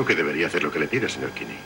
Creo que debería hacer lo que le pide, señor Kinney.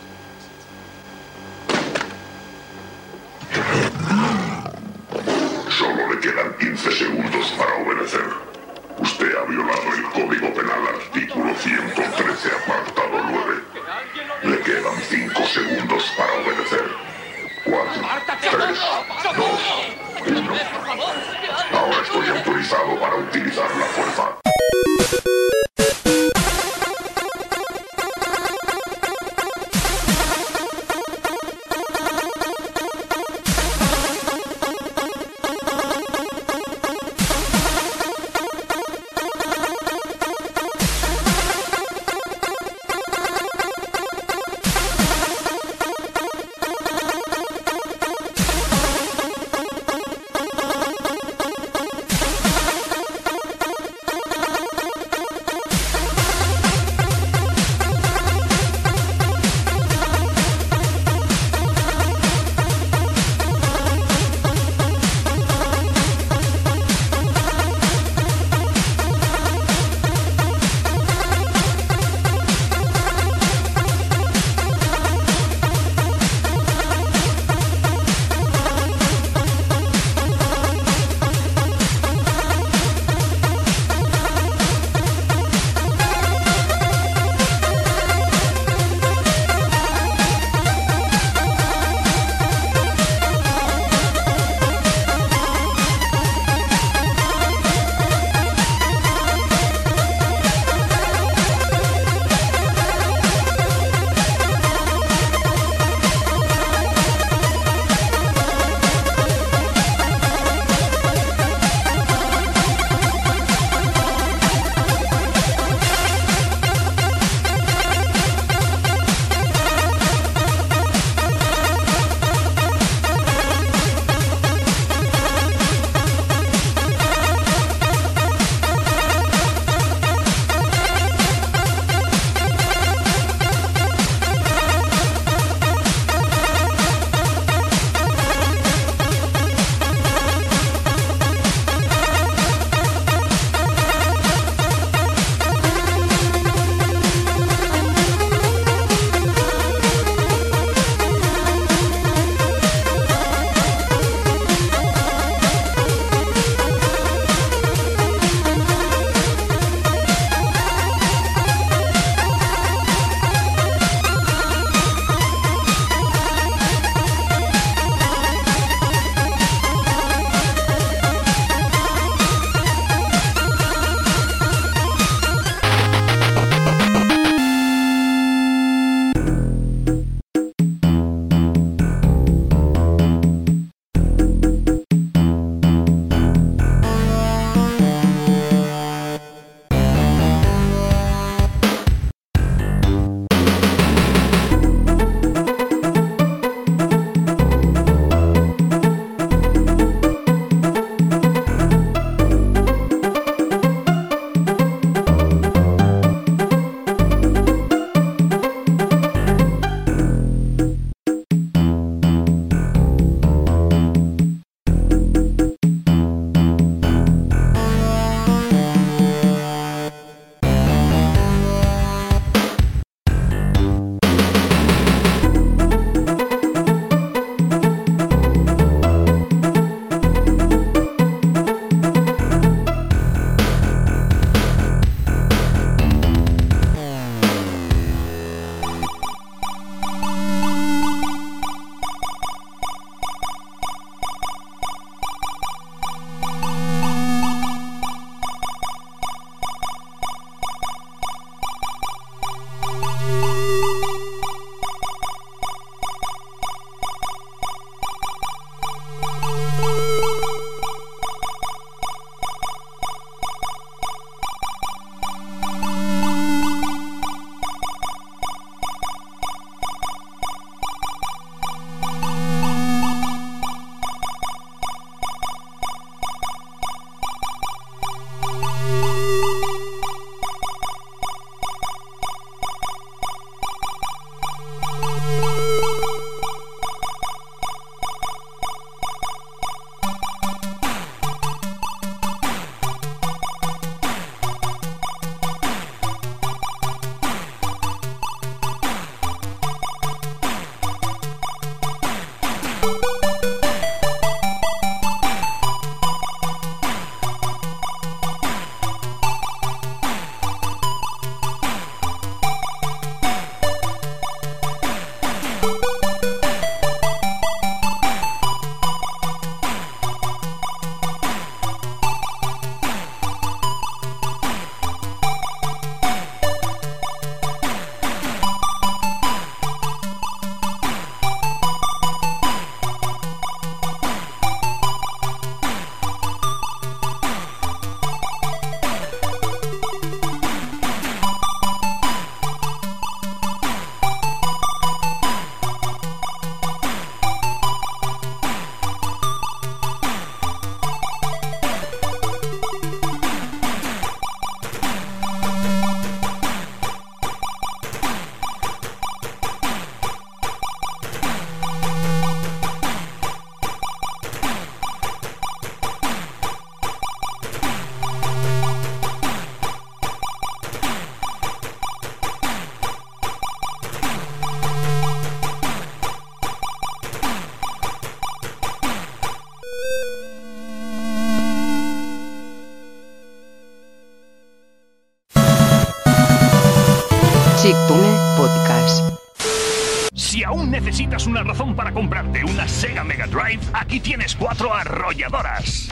Razón para comprarte una Sega Mega Drive, aquí tienes cuatro arrolladoras.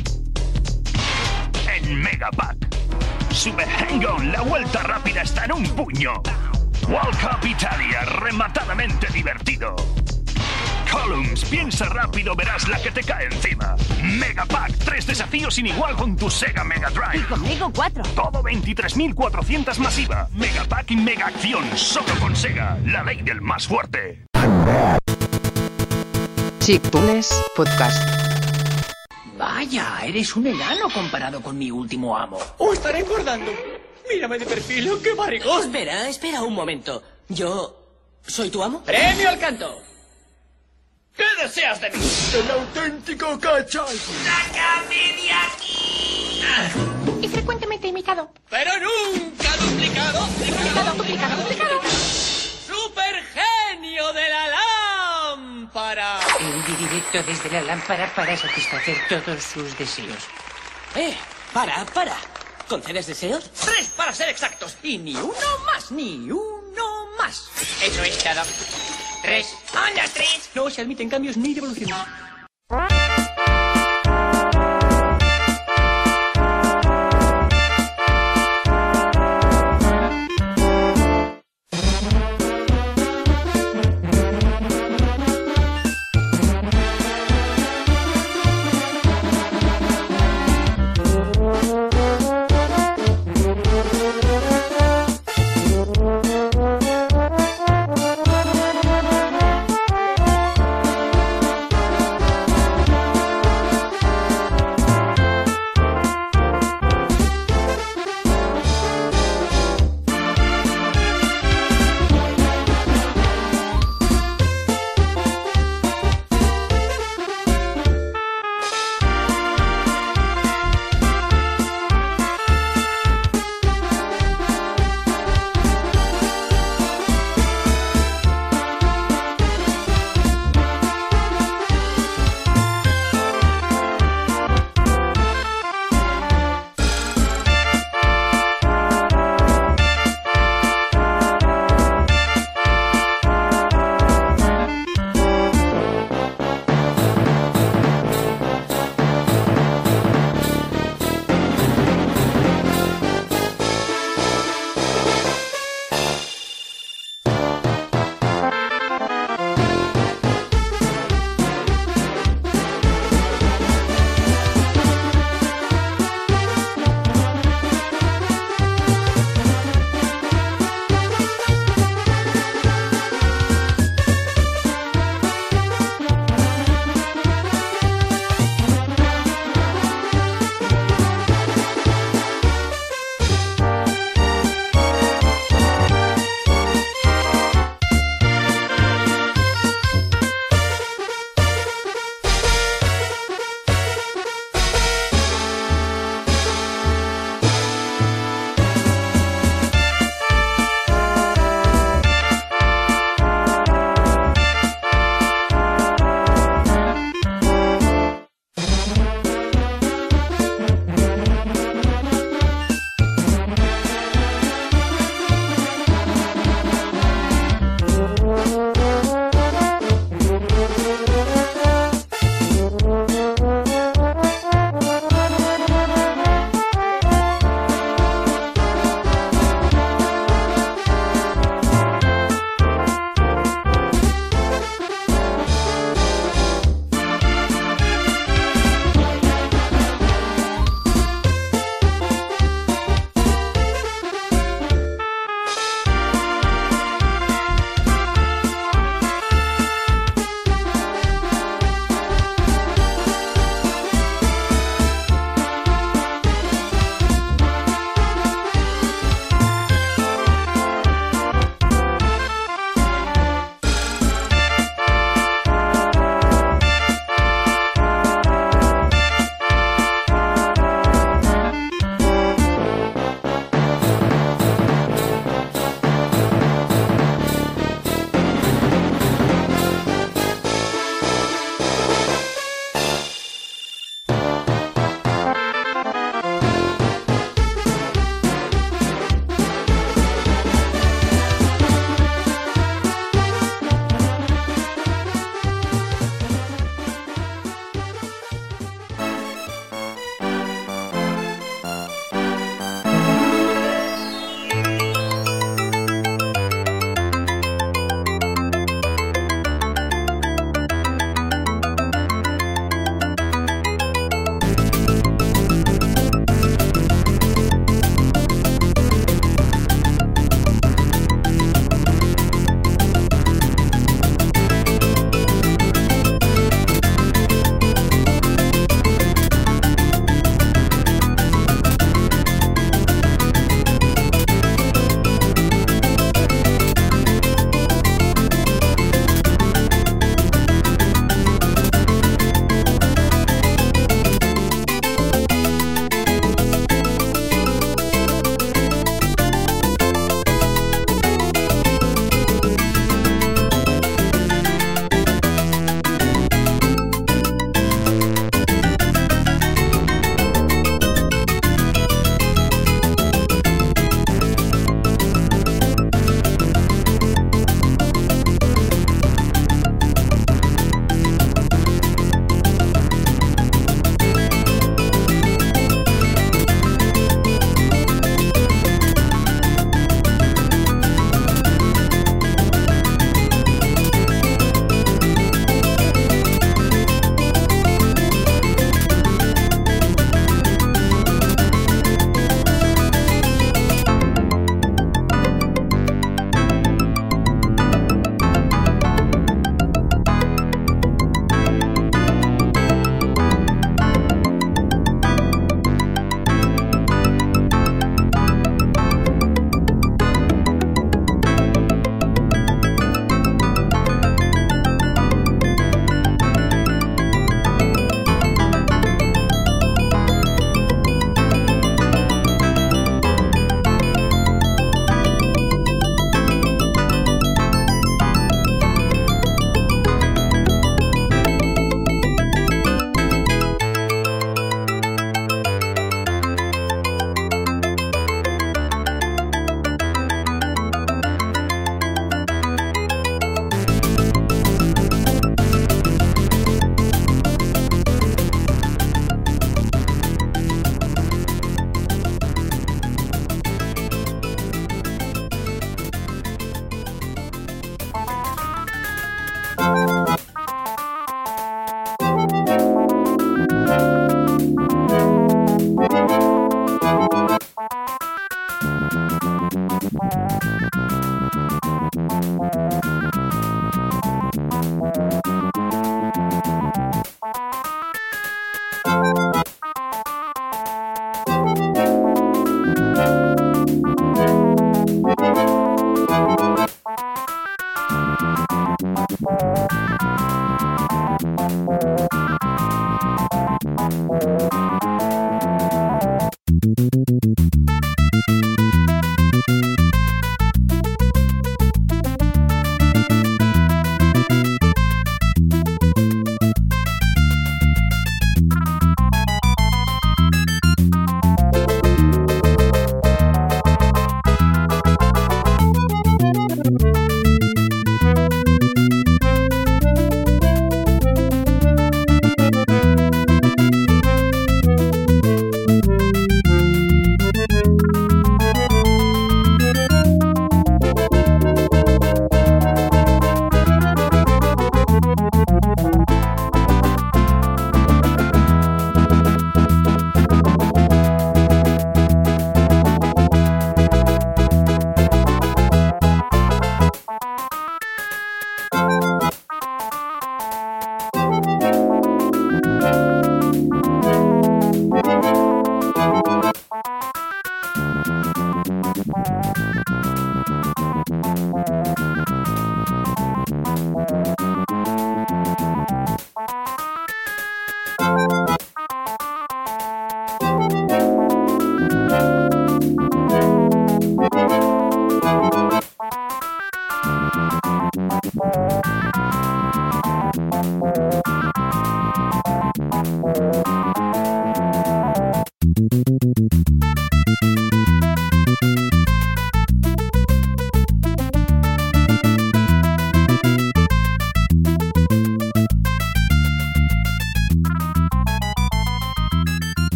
En Mega Pack. Super Hang On, la vuelta rápida está en un puño. World Cup Italia, rematadamente divertido. Columns, piensa rápido, verás la que te cae encima. Mega Pack, tres desafíos sin igual con tu Sega Mega Drive. Conmigo cuatro. Todo 23.400 masiva. Mega Pack y Mega Acción, solo con Sega, la ley del más fuerte. Chictunes Podcast. Vaya, eres un enano comparado con mi último amo. ¡Oh, estaré engordando! Mírame de perfil, ¡oh, ¡qué barrigón! Espera, espera un momento. Yo... ¿Soy tu amo? ¡Premio al canto! ¿Qué deseas de mí? ¡El auténtico cachai! ¡Sácame de aquí! Y frecuentemente imitado. ¡Pero nunca duplicado! Duplicado, duplicado, duplicado. ¡Super genio de la lámpara! El directo desde la lámpara para satisfacer todos sus deseos. Eh, para, para. ¿Concedes deseos? ¡Tres para ser exactos! Y ni uno más, ni uno más. Eso es todo. Tres. ¡Anda, tres! No se admiten cambios ni devoluciones.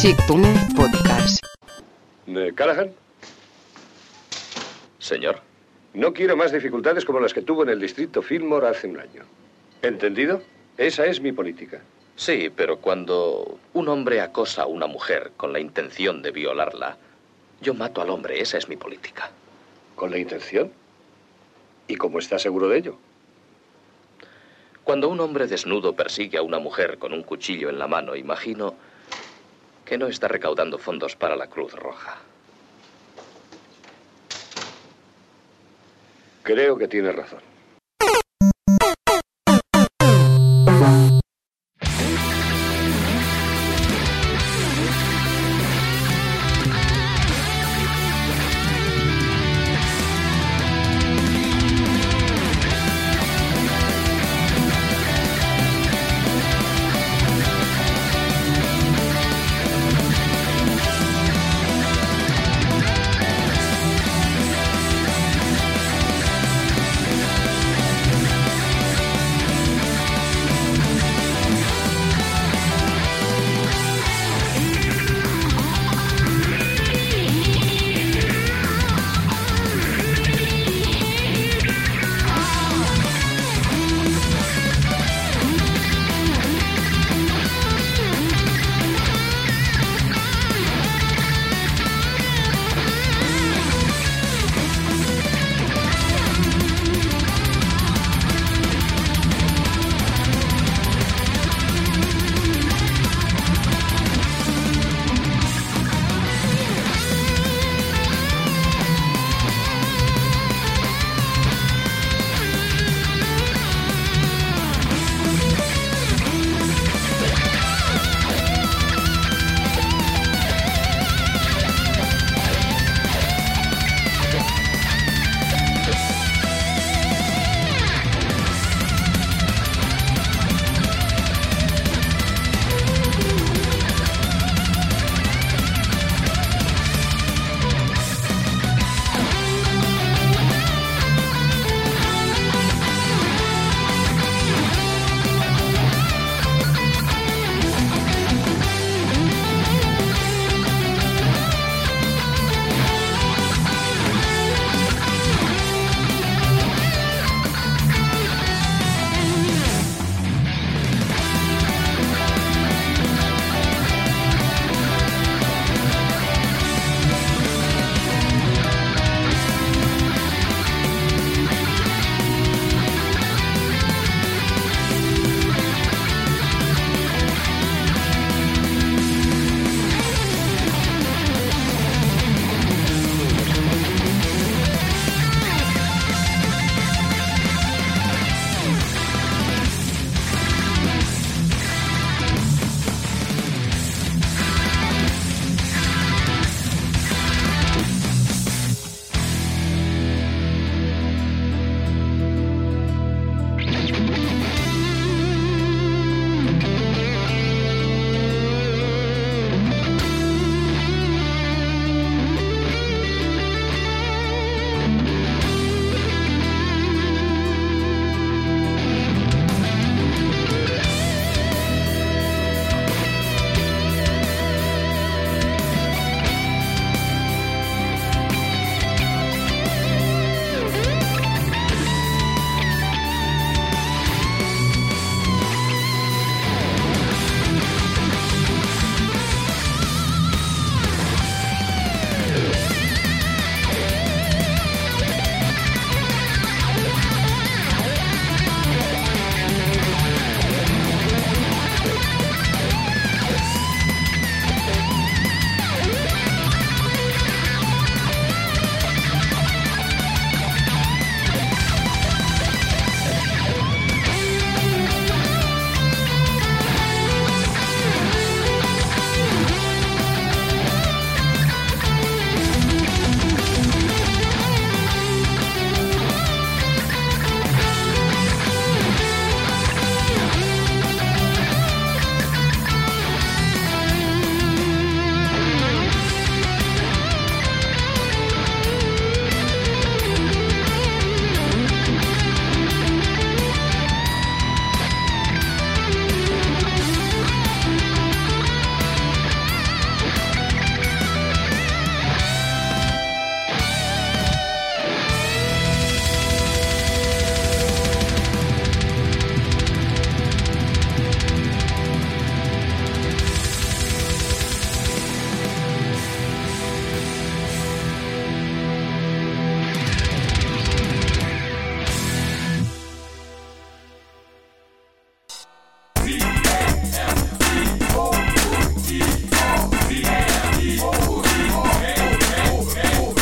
Chictune Podcast. ¿De Callahan? Señor. No quiero más dificultades como las que tuvo en el distrito Fillmore hace un año. ¿Entendido? Esa es mi política. Sí, pero cuando un hombre acosa a una mujer con la intención de violarla, yo mato al hombre. Esa es mi política. ¿Con la intención? ¿Y cómo está seguro de ello? Cuando un hombre desnudo persigue a una mujer con un cuchillo en la mano, imagino que no está recaudando fondos para la Cruz Roja. Creo que tiene razón.